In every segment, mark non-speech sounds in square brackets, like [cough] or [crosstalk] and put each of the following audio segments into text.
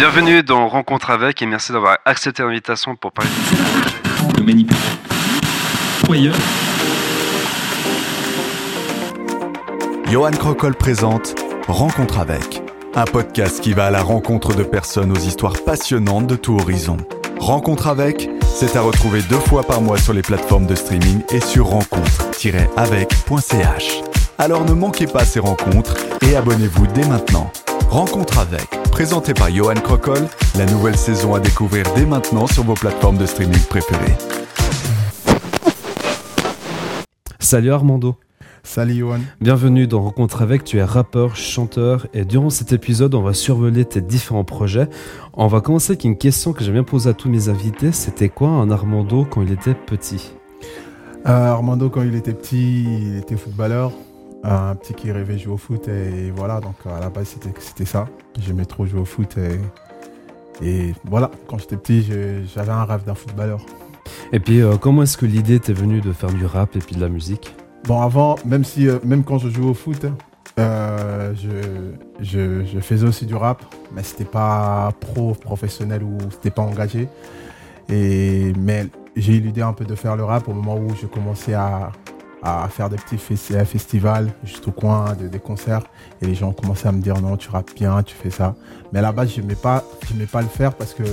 Bienvenue dans Rencontre avec et merci d'avoir accepté l'invitation pour parler de manipulation. Johan Crocol présente Rencontre avec, un podcast qui va à la rencontre de personnes aux histoires passionnantes de tout horizon. Rencontre avec, c'est à retrouver deux fois par mois sur les plateformes de streaming et sur rencontre-avec.ch. Alors ne manquez pas ces rencontres et abonnez-vous dès maintenant. Rencontre avec, présenté par Johan Crocol, la nouvelle saison à découvrir dès maintenant sur vos plateformes de streaming préférées. Salut Armando. Salut Johan. Bienvenue dans Rencontre avec, tu es rappeur, chanteur et durant cet épisode on va survoler tes différents projets. On va commencer avec une question que j'aime bien poser à tous mes invités, c'était quoi un Armando quand il était petit? Euh, Armando quand il était petit, il était footballeur, un petit qui rêvait jouer au foot et voilà, donc à la base c'était ça. J'aimais trop jouer au foot et, et voilà, quand j'étais petit j'avais un rêve d'un footballeur. Et puis euh, comment est-ce que l'idée t'est venue de faire du rap et puis de la musique? Bon, avant, même, si, euh, même quand je jouais au foot, euh, je, je, faisais aussi du rap, mais c'était pas pro, professionnel ou c'était pas engagé. Et, mais j'ai eu l'idée un peu de faire le rap au moment où je commençais à, à faire des petits festivals juste au coin des concerts. Et les gens commençaient à me dire non tu rappes bien tu fais ça. Mais à la base je n'aimais pas pas le faire parce que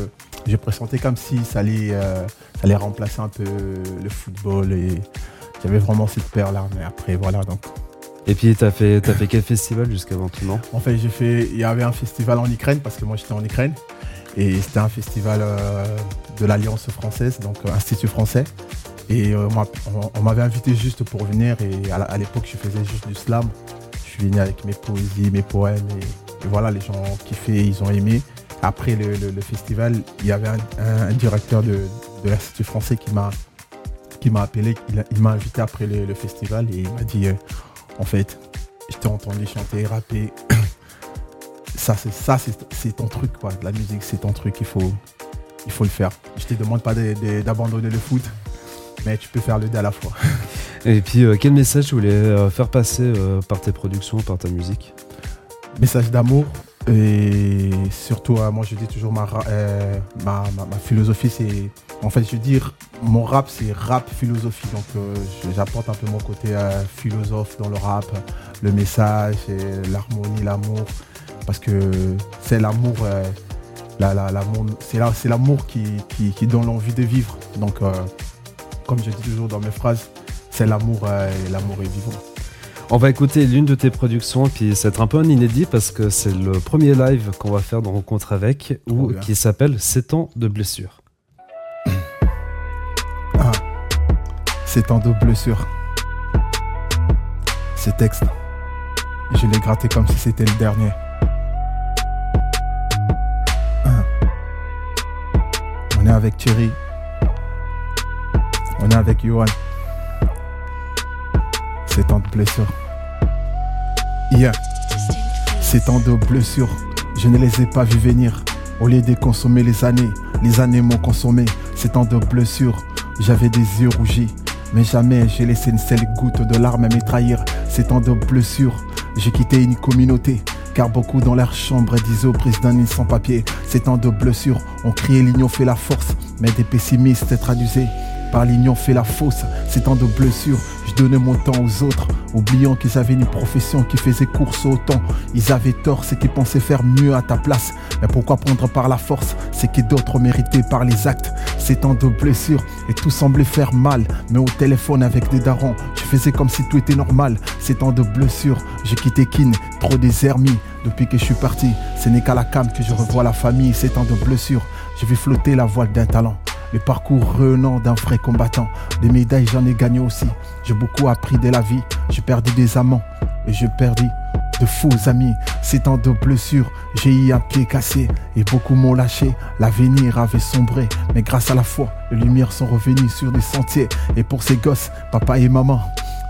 je pressentais comme si ça allait euh, ça allait remplacer un peu le football et j'avais vraiment cette peur là, mais après voilà donc. Et puis t'as fait as fait quel festival jusqu'à maintenant? En fait j'ai fait il y avait un festival en Ukraine parce que moi j'étais en Ukraine. Et c'était un festival euh, de l'Alliance française donc euh, Institut français et euh, on, m'avait invité juste pour venir et à l'époque je faisais juste du slam. Je suis venu avec mes poésies, mes poèmes et, voilà les gens ont kiffé, ils ont aimé. Après le, festival, il y avait un, directeur de, l'Institut français qui m'a qui m'a appelé, il, m'a invité après le, festival et il m'a dit euh, en fait, je t'ai entendu chanter, rapper. [coughs] ça, c'est ça, c'est ton truc, quoi. La musique, c'est ton truc, il faut, il faut le faire. Je te demande pas d'abandonner le foot, mais tu peux faire le deux à la fois. [laughs] Et puis, euh, quel message tu voulais euh, faire passer par tes productions, par ta musique? Message d'amour, et surtout, moi je dis toujours ma, ma, ma philosophie, c'est en fait, je veux dire, mon rap, c'est rap philosophie. Donc, euh, j'apporte un peu mon côté euh, philosophe dans le rap, le message, l'harmonie, l'amour. Parce que c'est l'amour, euh, c'est l'amour qui, qui, donne l'envie de vivre. Donc, comme je dis toujours dans mes phrases, c'est l'amour et l'amour est vivant. On va écouter l'une de tes productions, puis c'est un peu un inédit parce que c'est le premier live qu'on va faire dans Rencontre avec, ou qui s'appelle 7 ans de blessure. C'est en double blessure. Ces textes, je l'ai gratté comme si c'était le dernier. On est avec Thierry. On est avec Johan. C'est en blessure. Hier, c'est en de blessures. Je ne les ai pas vus venir. Au lieu de consommer les années, les années m'ont consommé. C'est en de blessures. J'avais des yeux rougis. Mais jamais j'ai laissé une seule goutte de larmes à trahir. C'est en de blessures. J'ai quitté une communauté. Car beaucoup dans leur chambre disaient au président ni sans papier. C'est en de blessures. On criait l'union fait la force. Mais des pessimistes traduisaient par l'union fait la fausse. C'est en de blessures. Je donnais mon temps aux autres, oubliant qu'ils avaient une profession qui faisait course au temps. Ils avaient tort, c'est qu'ils pensaient faire mieux à ta place. Mais pourquoi prendre par la force? C'est que d'autres méritaient par les actes. C'est en de blessures et tout semblait faire mal. Mais au téléphone avec des darons, je faisais comme si tout était normal. C'est en de blessures, j'ai quitté Kin, trop désermis. Depuis que je suis parti, ce n'est qu'à la cam que je revois la famille. C'est en de blessures, je vais flotter la voile d'un talent. Le parcours revenant d'un vrai combattant. Des médailles, j'en ai gagné aussi. J'ai beaucoup appris de la vie. J'ai perdu des amants et j'ai perdu de faux amis. C'est en de blessures, j'ai eu un pied cassé et beaucoup m'ont lâché. L'avenir avait sombré, mais grâce à la foi, les lumières sont revenues sur des sentiers. Et pour ces gosses, papa et maman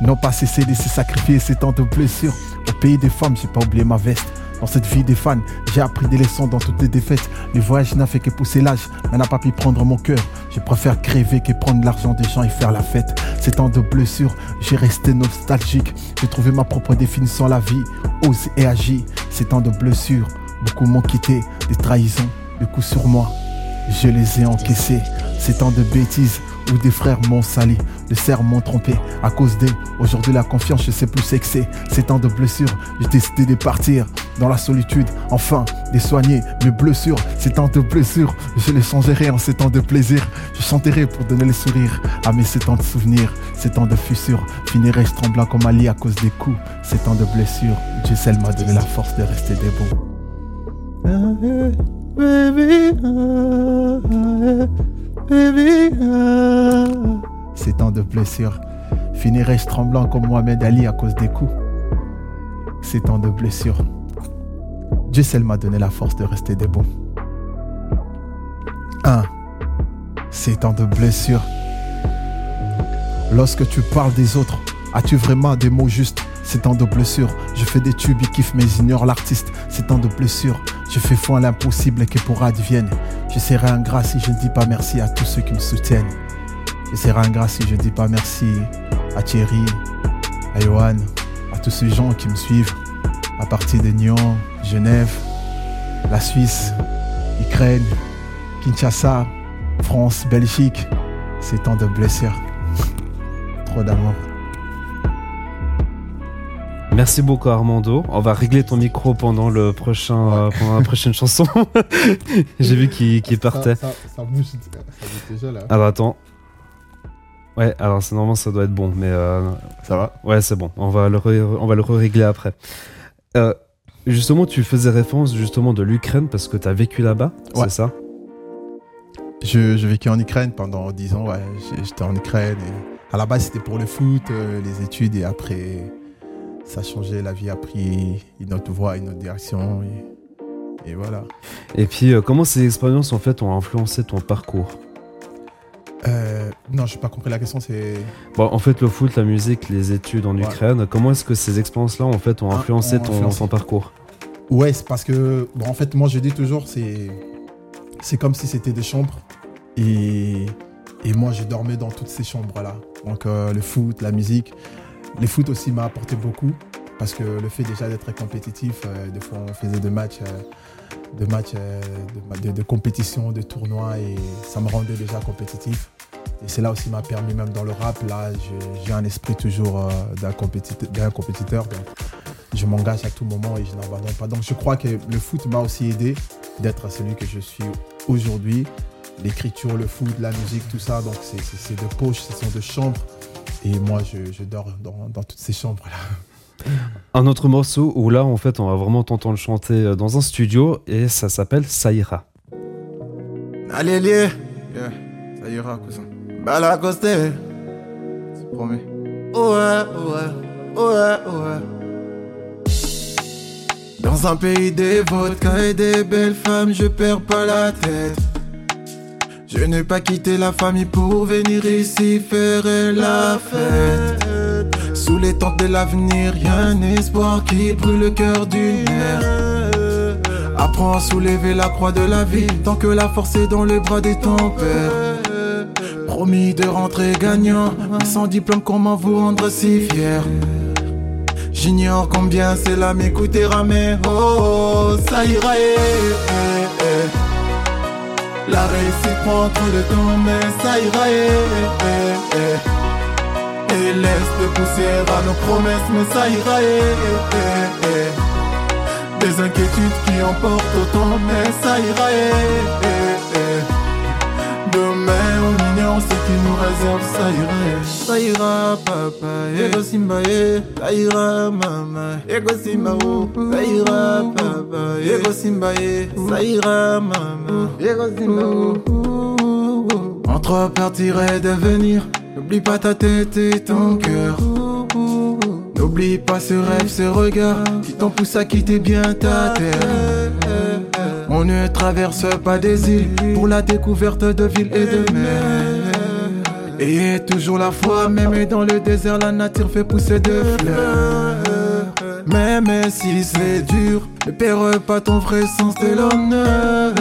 n'ont pas cessé de se sacrifier. C'est tant de blessures. Au pays des femmes, j'ai pas oublié ma veste. Dans cette vie des fans, j'ai appris des leçons dans toutes les défaites. Le voyage n'a fait que pousser l'âge, mais n'a pas pu prendre mon cœur. Je préfère crever que prendre l'argent des gens et faire la fête. C'est tant de blessures, j'ai resté nostalgique. J'ai trouvé ma propre définition la vie. Ose et agis, c'est tant de blessures. Beaucoup m'ont quitté, des trahisons, le coup sur moi, je les ai encaissés. Ces temps de bêtises où des frères m'ont sali, des sœurs m'ont trompé à cause des. Aujourd'hui la confiance, je sais plus c'est. Ces temps de blessures, j'ai décidé de partir dans la solitude, enfin de soigner mes blessures. Ces temps de blessures, je les changerai en ces temps de plaisir. Je chanterai pour donner le sourire à mes ces temps de souvenirs, ces temps de fissures. Finirai-je tremblant comme Ali à cause des coups, ces temps de blessures. Dieu seul m'a donné la force de rester debout. Ces temps de blessures. Finirai-je tremblant comme Mohamed Ali à cause des coups Ces temps de blessures. Dieu seul m'a donné la force de rester debout. 1. Ces temps de blessures. Lorsque tu parles des autres, as-tu vraiment des mots justes? C'est temps de blessures. Je fais des tubes, ils kiffent, mais ignorent l'artiste. C'est temps de blessures. Je fais foi à l'impossible que pour advienne. Je serai ingrat si je ne dis pas merci à tous ceux qui me soutiennent. Je serai ingrat si je ne dis pas merci à Thierry, à Johan, à tous ces gens qui me suivent à partir de Nyon, Genève, la Suisse, Ukraine, Kinshasa, France, Belgique. C'est temps de blessures. Trop d'amour. Merci beaucoup Armando. On va régler ton micro pendant le prochain, euh, pendant la prochaine chanson. [laughs] J'ai vu qu'il partait. Ça, ça, bouge, ça bouge déjà là. Alors attends. Ouais, alors c'est normalement ça doit être bon, mais euh, Ça va? Ouais c'est bon. On va le ré- on va le régler après. Euh, justement, tu faisais référence justement de l'Ukraine parce que tu as vécu là-bas, Ouais. c'est ça? Je, je vécu en Ukraine pendant 10 ans, ouais. J'étais en Ukraine. Et à la base, c'était pour le foot, les études, et après, ça a changé. La vie a pris une autre voie, une autre direction. Et, et voilà. Et puis euh, comment ces expériences en fait ont influencé ton parcours Euh, non, je n'ai pas compris la question. C'est Bon, en fait, le foot, la musique, les études en Ouais. Ukraine, comment est-ce que ces expériences-là, en fait, ont Ah, influencé ton, influencé. ton parcours Ouais, c'est parce que, bon, en fait, moi, je dis toujours, c'est, c'est comme si c'était des chambres. Et, et moi, je dormais dans toutes ces chambres-là. Donc, euh, le foot, la musique. Le foot aussi m'a apporté beaucoup. Parce que le fait déjà d'être compétitif, euh, des fois, on faisait des matchs, euh, de, matchs euh, de, de- compétition, de tournois. Et ça me rendait déjà compétitif. Et c'est là aussi m'a permis, même dans le rap, là, j'ai un esprit toujours d'un compétiteur, compétiteur. Donc, je m'engage à tout moment et je n'abandonne pas. Donc je crois que le foot m'a aussi aidé d'être celui que je suis aujourd'hui. L'écriture, le foot, la musique, tout ça, donc c'est de poches, ce sont de chambres. Et moi, je, je dors dans, dans toutes ces chambres-là. Un autre morceau où là, en fait, on va vraiment t'entendre chanter euh, dans un studio et ça s'appelle Ça ira. Allez, allez yeah. Ça ira, cousin. Bala C'est promis. Ouais, ouais, ouais, ouais. Dans un pays des vodka et des belles femmes, je perds pas la tête. Je n'ai pas quitté la famille pour venir ici faire la fête. Sous les tentes de l'avenir, y a un espoir qui brûle le cœur d'une mère. Apprends à soulever la croix de la vie tant que la force est dans les bras de ton. Promis de rentrer gagnant, mais sans diplôme, comment vous rendre si fier? J'ignore combien c'est là m'écouter ramer. Oh, oh, ça ira. eh, eh. La réussite prend trop de temps, mais ça ira. eh, eh, eh. Et laisse de poussière à nos promesses, mais ça ira. eh, eh, eh. Des inquiétudes qui emportent autant, mais ça ira. Eh, eh, eh. Demain on ignore ce qui nous réserve, ça ira. Ça ira, papa. Ego simba, eh. Ça ira, maman. Ego simba, oh. Ça ira, papa. Ego simba, eh. Ça ira, maman. Ego simba. Entre partir et devenir, n'oublie pas ta tête et ton cœur. N'oublie pas ce rêve, ce regard qui t'en pousse à quitter bien ta terre. On ne traverse pas des îles pour la découverte de villes et de mers. Et toujours la foi, même dans le désert, la nature fait pousser des fleurs. Même si c'est dur, ne perds pas ton vrai sens de l'honneur.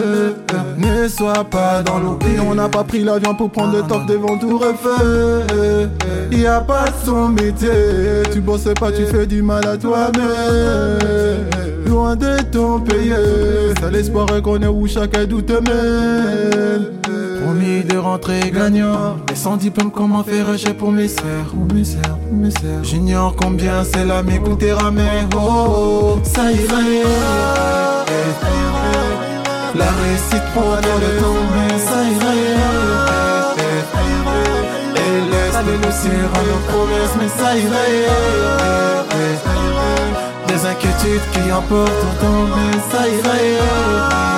Ne sois pas dans l'oubli. On n'a pas pris l'avion pour prendre le top devant tout refait. Y a pas de son métier. Tu bosses pas, tu fais du mal à toi-même. Loin de ton pays. C'est l'espoir qu'on est où chacun doute même. Promis de rentrer gagnant. Mais sans diplôme, comment faire j'ai pour mes sœurs Pour mes sœurs, pour mes sœurs. J'ignore combien c'est là m'écoutera, mais oh, ça ira. La réussite prend le temps, mais ça ira. Et laisse le ciel à nos promesses, mais ça ira. Des inquiétudes qui emportent autant, mais ça ira.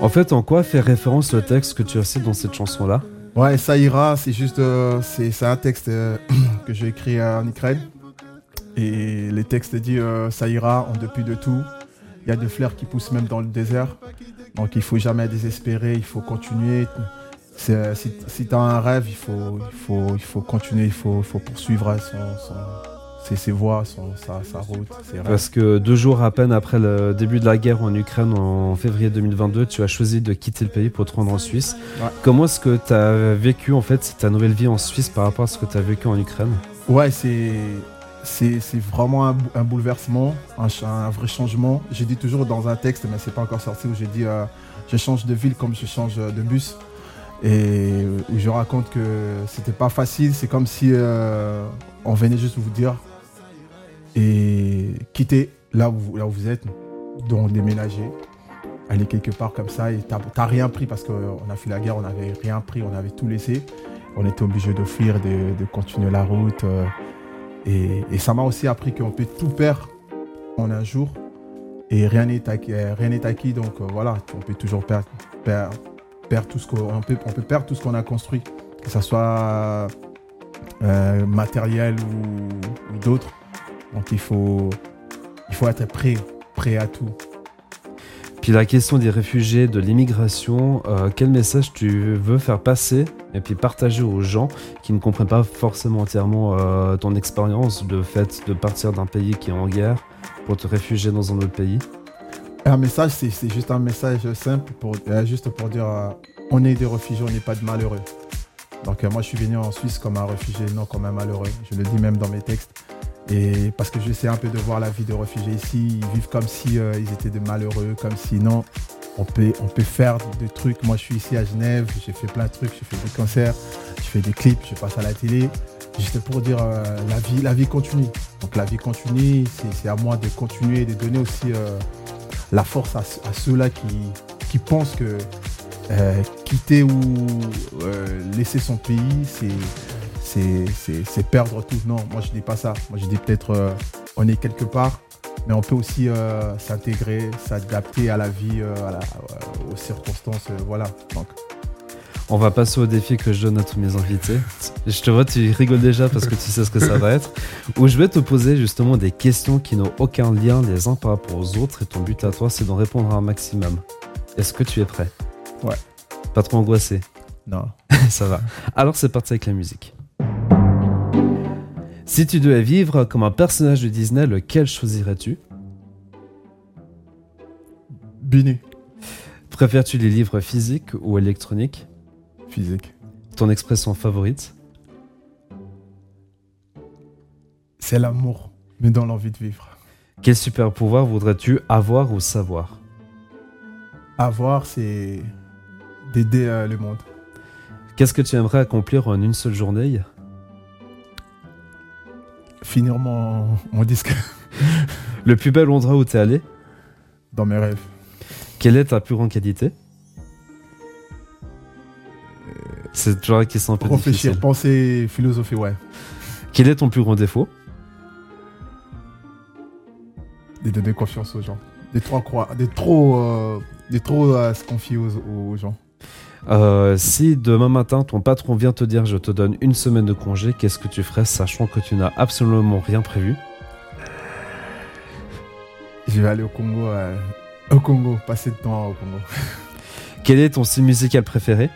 En fait, en quoi fait référence le texte que tu as cité dans cette chanson-là? Ouais, ça ira, c'est juste. euh, c'est un texte euh, [clears throat] que j'ai écrit en Ukraine. Et les textes disent euh, ça ira en dépit de tout. Il y a des fleurs qui poussent même dans le désert. Donc il faut jamais désespérer, il faut continuer. Si si tu as un rêve, il faut, continuer, il faut, poursuivre son, son- ses, ses voies, son, sa, sa route, ses. Parce que deux jours à peine après le début de la guerre en Ukraine, en février 2022, tu as choisi de quitter le pays pour te rendre en Suisse. Ouais. Comment est-ce que tu as vécu en fait ta nouvelle vie en Suisse par rapport à ce que tu as vécu en Ukraine? Ouais, c'est c'est c'est vraiment un, bou- un bouleversement, un vrai changement. J'ai dit toujours dans un texte, mais c'est pas encore sorti, où j'ai dit euh, je change de ville comme je change de bus. Et où je raconte que c'était pas facile, c'est comme si euh, on venait juste vous dire et quitter là où, vous- êtes, donc déménager, aller quelque part comme ça et t'as rien pris parce qu'on a fait la guerre, on n'avait rien pris, on avait tout laissé. On était obligé de fuir, de, continuer la route. euh, et, ça m'a aussi appris qu'on peut tout perdre en un jour et rien n'est acquis, euh, acquis donc euh, voilà, on peut toujours perdre, perdre, tout ce qu'on on peut, on peut perdre tout ce qu'on a construit, que ce soit matériel ou d'autres. Donc il faut, il faut être prêt, prêt à tout. Puis la question des réfugiés, de l'immigration, euh, quel message tu veux faire passer et puis partager aux gens qui ne comprennent pas forcément entièrement euh, ton expérience, le fait de partir d'un pays qui est en guerre pour te réfugier dans un autre pays? Un message, c'est juste un message simple, pour, euh, juste pour dire on est des réfugiés, on n'est pas de malheureux. Donc moi, je suis venu en Suisse comme un réfugié, non comme un malheureux. Je le dis même dans mes textes. Et parce que j'essaie un peu de voir la vie de réfugiés ici, ils vivent comme si euh, ils étaient des malheureux, comme si non, on peut, on peut faire des trucs. Moi, je suis ici à Genève, j'ai fait plein de trucs, j'ai fait des concerts, je fais des clips, je passe à la télé. Juste pour dire euh, la vie, la vie continue. Donc la vie continue, c'est à moi de continuer et de donner aussi euh, la force à, à ceux-là qui, qui pensent que quitter ou laisser son pays, c'est c'est- perdre tout. Non, moi je dis pas ça. Moi je dis peut-être euh, on est quelque part, mais on peut aussi euh, s'intégrer, s'adapter à la vie, euh, à la- euh, aux circonstances. voilà. Donc, On va passer au défi que je donne à tous mes invités. Je te vois, tu rigoles déjà parce que tu sais ce que ça va être. [laughs] Où je vais te poser justement des questions qui n'ont aucun lien les uns par rapport aux autres et ton but à toi, c'est d'en répondre à un maximum. Est-ce que tu es prêt? Ouais. Pas trop angoissé? Non. [laughs] Ça va. Alors c'est parti avec la musique. Si tu devais vivre comme un personnage de Disney, lequel choisirais-tu Bini. Préfères-tu les livres physiques ou électroniques Physique. Ton expression favorite C'est l'amour, mais dans l'envie de vivre. Quel super pouvoir voudrais-tu avoir ou savoir Avoir, c'est d'aider euh, le monde. Qu'est-ce que tu aimerais accomplir en une seule journée Finir mon, mon disque [laughs] Le plus bel endroit où t'es allé dans mes rêves. Quelle est ta plus grande qualité C'est toujours une question un peu Réfléchir, difficile. penser, philosopher, ouais. Quel est ton plus grand défaut De donner confiance aux gens. De trop croire, de trop, euh, de trop euh, se confier aux, aux gens. Euh, Si demain matin ton patron vient te dire je te donne une semaine de congé, qu'est-ce que tu ferais sachant que tu n'as absolument rien prévu? Je vais aller au Congo, euh, au Congo, passer de temps au Congo. [laughs] Quel est ton style musical préféré?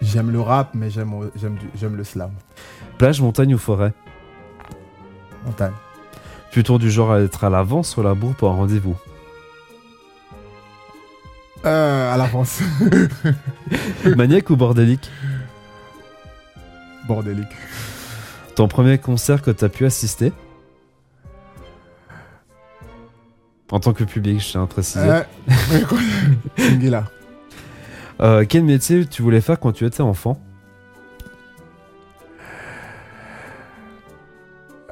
J'aime le rap, mais j'aime j'aime le slam. Plage, montagne ou forêt? Montagne. Plutôt du genre à être à l'avance ou à la bourre pour un rendez-vous? Euh, à l'avance. [laughs] Maniaque ou bordélique Bordélique. Ton premier concert que tu as pu assister En tant que public, je tiens à préciser. Euh. [laughs] Euh, quel métier tu voulais faire quand tu étais enfant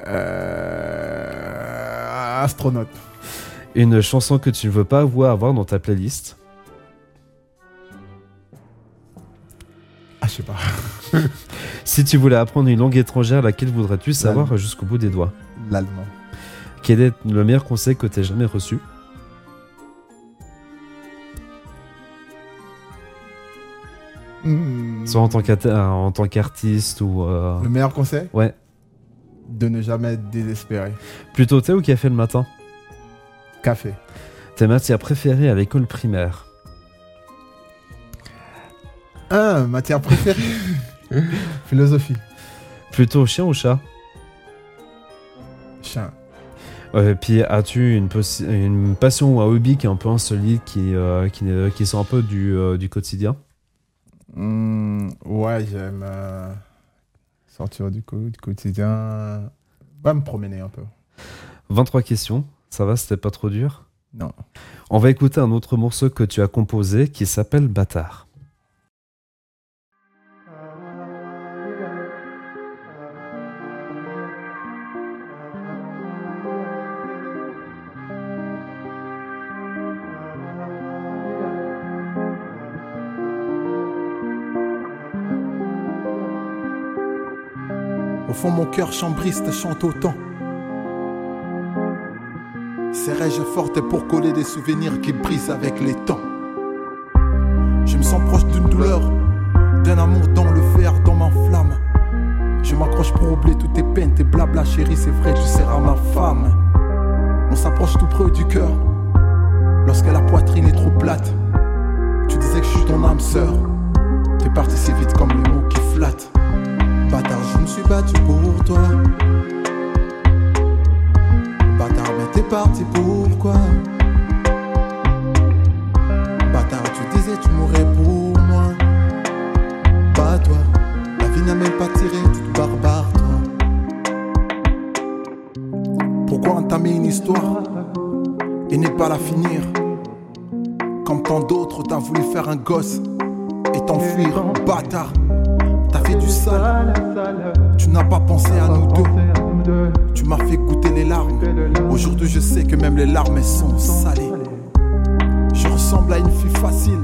Euh, astronaute. Une chanson que tu ne veux pas avoir, avoir dans ta playlist [laughs] Si tu voulais apprendre une langue étrangère, laquelle voudrais-tu savoir jusqu'au bout des doigts? L'allemand. Quel est le meilleur conseil que tu jamais reçu? Hmm. Soit en tant qu'atta- euh, en tant qu'artiste ou... euh, Le meilleur conseil? Ouais. De ne jamais être désespéré. Plutôt thé ou café le matin? Café. Tes matières préférées à l'école primaire? Un, matière préférée. [laughs] [laughs] Philosophie. Plutôt chien ou chat? Chien. Euh, puis as-tu une, passion ou un hobby qui est un peu insolite, qui, euh, qui, qui sort un peu du, euh, du quotidien? Hmm, ouais, j'aime euh, sortir du, co- du quotidien. Va me promener un peu. 23 questions, ça va, c'était pas trop dur? Non. On va écouter un autre morceau que tu as composé qui s'appelle Bâtard. Mon cœur chambriste chante autant. Serais-je forte pour coller des souvenirs qui brisent avec les temps? Je me sens proche d'une douleur, d'un amour dans le fer, dans ma flamme. Je m'accroche pour oublier toutes tes peines, tes blabla, chérie, c'est vrai, tu seras ma femme. On s'approche tout près du cœur, lorsque la poitrine est trop plate. Tu disais que je suis ton âme sœur, t'es parti si vite comme les mots qui flattent. Je me suis battu pour toi. Bâtard, mais t'es parti pourquoi? Bâtard, tu disais tu mourrais pour moi. Pas toi, la vie n'a même pas tiré, toute barbare toi. Pourquoi entamer une histoire et ne pas la finir? Comme tant d'autres, t'as voulu faire un gosse et t'enfuir, bâtard. Tu n'as pas pensé à nous deux. Tu m'as fait goûter les larmes. Aujourd'hui, je sais que même les larmes sont salées. Je ressemble à une fille facile.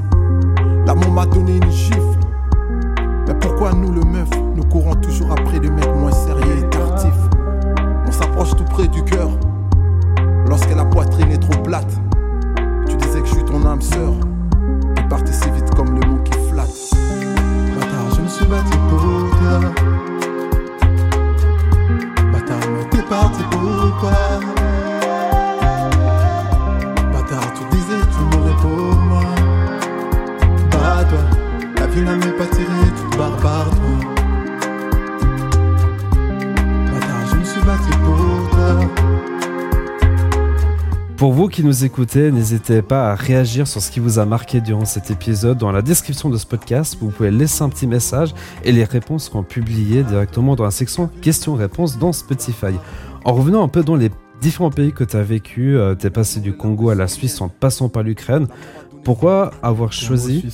L'amour m'a donné une gifle. Mais pourquoi nous, le meuf, nous courons toujours après des mecs moins sérieux et tartifs On s'approche tout près du cœur. Lorsque la poitrine est trop plate, tu disais que je suis ton âme sœur. T'es parti si vite comme le. Battu pour toi. Bâtard, mais t'es parti pourquoi Bâtard, tu disais tu mourrais pour moi. Pas toi, la vie n'a même pas tiré, toute barbare toi. Pour vous qui nous écoutez, n'hésitez pas à réagir sur ce qui vous a marqué durant cet épisode. Dans la description de ce podcast, vous pouvez laisser un petit message et les réponses seront publiées directement dans la section questions-réponses dans Spotify. En revenant un peu dans les différents pays que tu as vécu, tu es passé du Congo à la Suisse en passant par l'Ukraine. Pourquoi avoir choisi...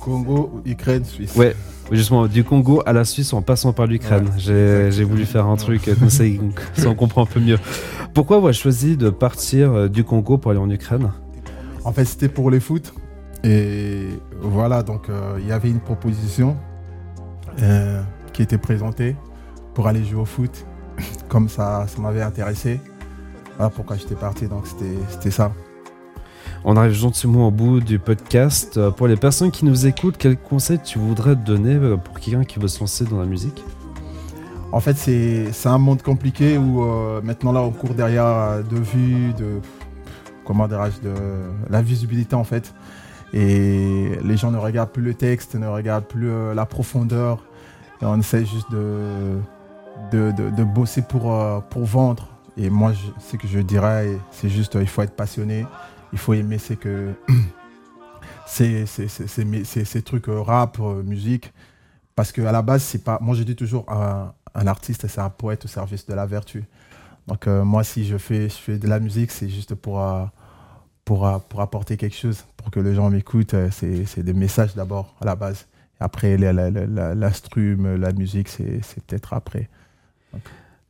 Congo, Ukraine, Suisse. Ouais, justement, du Congo à la Suisse en passant par l'Ukraine. Ouais, J'ai voulu faire un truc euh, comme [laughs] [laughs] ça, on comprend un peu mieux. Pourquoi avoir choisi de partir euh, du Congo pour aller en Ukraine? En fait, c'était pour les foot. Et voilà, donc euh, il y avait une proposition euh, qui était présentée pour aller jouer au foot. [laughs] Comme ça, ça m'avait intéressé. Voilà pourquoi j'étais parti, donc c'était ça. On arrive gentiment au bout du podcast. Euh, Pour les personnes qui nous écoutent, quel conseil tu voudrais donner euh, pour quelqu'un qui veut se lancer dans la musique? En fait, c'est un monde compliqué où euh, maintenant là, on court derrière de vue, de comment dirais-je, de la visibilité en fait. Et les gens ne regardent plus le texte, ne regardent plus la profondeur. On essaie juste de, de, de- bosser pour, pour vendre. Et moi, ce que je dirais, c'est juste il faut être passionné. Il faut aimer c'est que ces, ces, ces, ces, ces- ces trucs euh, rap, euh, musique. Parce qu'à la base, c'est pas. Moi, je dis toujours un, un artiste, c'est un poète au service de la vertu. Donc, euh, moi, si je fais, je fais de la musique, c'est juste pour, pour, pour apporter quelque chose, pour que les gens m'écoutent. C'est des messages d'abord, à la base. Après, la- la- la- musique, c'est peut-être après.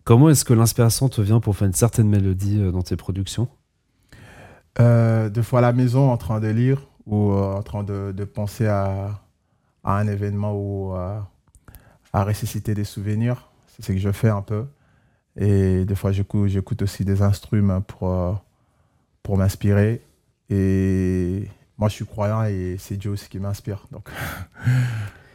Comment est-ce que l'inspiration te vient pour faire une certaine mélodie dans tes productions? Euh, deux fois à la maison en train de lire ou euh, en train de, penser à, un événement ou euh, à ressusciter des souvenirs. C'est ce que je fais un peu. Et des fois, j'écoute, j'écoute aussi des instruments pour, euh, pour m'inspirer. Et moi, je suis croyant et c'est Dieu aussi qui m'inspire. Donc, [laughs]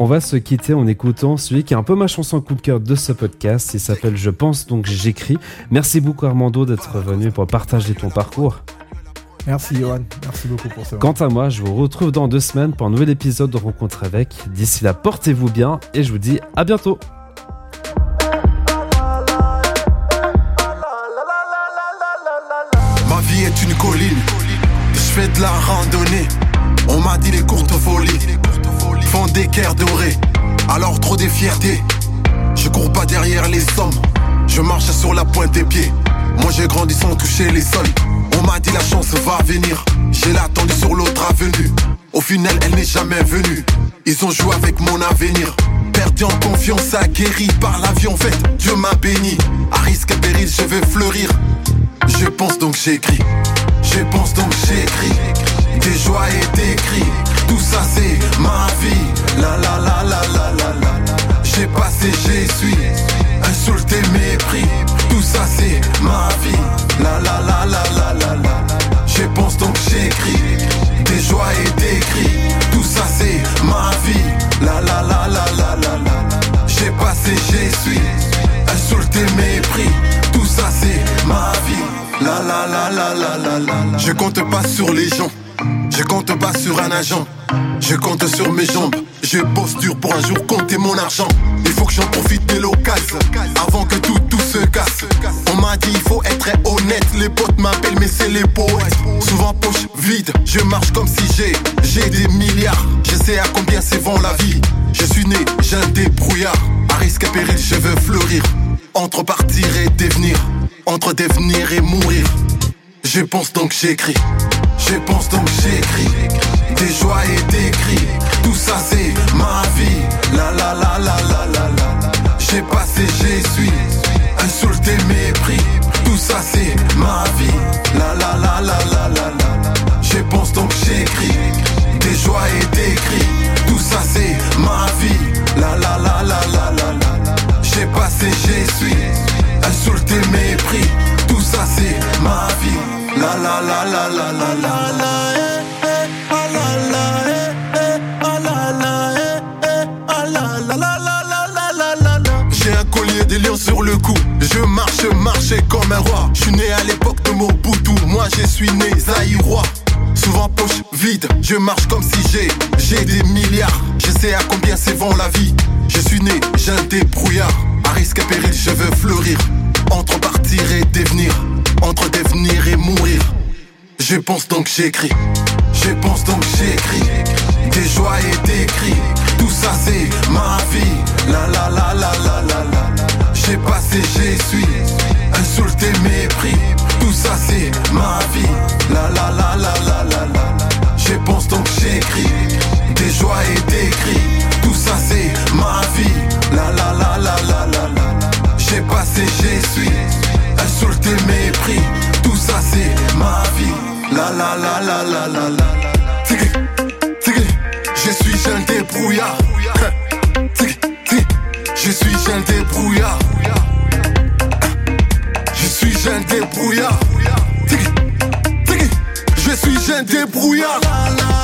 On va se quitter en écoutant celui qui est un peu ma chanson coup de cœur de ce podcast. Il s'appelle Je pense donc j'écris. Merci beaucoup Armando d'être venu pour partager ton parcours. merci, Johan. Merci beaucoup pour ce Quant à moi, je vous retrouve dans deux semaines pour un nouvel épisode de Rencontre avec. D'ici là, portez-vous bien et je vous dis à bientôt. Ma vie est une colline, je fais de la randonnée. On m'a dit les courtes folies font des cœurs dorés. Alors trop des fiertés, je cours pas derrière les sommes. Je marche sur la pointe des pieds. Moi j'ai grandi sans toucher les sols. On m'a dit la chance va venir. J'ai l'attendu sur l'autre avenue. Au final, elle n'est jamais venue. Ils ont joué avec mon avenir. Perdu en confiance, aguerri par l'avion fait. Dieu m'a béni. À risque et péril, je vais fleurir. Je pense donc j'écris. Je pense donc j'écris. Des joies et des cris. Tout ça c'est ma vie. La la la la la la la. J'ai passé, j'ai suis. Insulté, mépris. Tout ça c'est ma vie. La la la la la la la. Je pense donc j'écris. Des joies et des cris. Tout ça c'est ma vie. La la la la la la la. J'ai passé, j'ai suis. Insulté, mépris. Tout ça c'est ma vie. La la la la la la la. Je compte pas sur les gens. Je compte pas sur un agent. Je compte sur mes jambes. Je bosse dur pour un jour compter mon argent. Il faut que j'en profite de l'occasion avant que tout tout se casse. On m'a dit il faut être honnête. Les potes m'appellent mais c'est les poètes. Souvent poche vide. Je marche comme si j'ai des milliards. Je sais à combien c'est vend la vie. Je suis né, j'ai un débrouillard. À risque et péril, je veux fleurir. Entre partir et devenir. Entre devenir et mourir. Je pense donc j'écris. Je pense donc j'écris. Des joies et des cris. Tout ça c'est ma vie. La la la la la la la. J'ai passé, j'ai suis. Insulté, mépris. Tout ça c'est ma vie. La la la la la la la. Je pense donc j'écris. Des joies et des cris. Tout ça c'est ma vie. La la la la la la la. J'ai passé, j'ai suis. Insulté, mépris. Tout ça c'est ma vie. La la la la la sur le cou. Je marche, marchais comme un roi. Je suis né à l'époque de Mobutu. Moi, je suis né Zaïrois. Souvent poche vide, je marche comme si j'ai j'ai des milliards. Je sais à combien c'est vend la vie. Je suis né, j'ai un débrouillard. À risque et péril, je veux fleurir. Entre partir et devenir entre devenir et mourir. Je pense donc j'écris, je pense donc j'écris. Des joies et des cris, tout ça c'est ma vie. La la la la la la la. J'ai passé, j'ai suis. Insulté, mépris, tout ça c'est ma vie. La la la la la la la. Je pense donc j'écris. Des joies et des cris, tout ça c'est ma vie. La la la la la la la. J'ai passé, j'ai Insulté, mépris, tout ça c'est ma vie. La la la la la la la. Tigri, tigri, je suis un débrouillard. Tigri, tigri, je suis un débrouillard. Je suis un débrouillard. Tigri, tigri, je suis un débrouillard. La, la,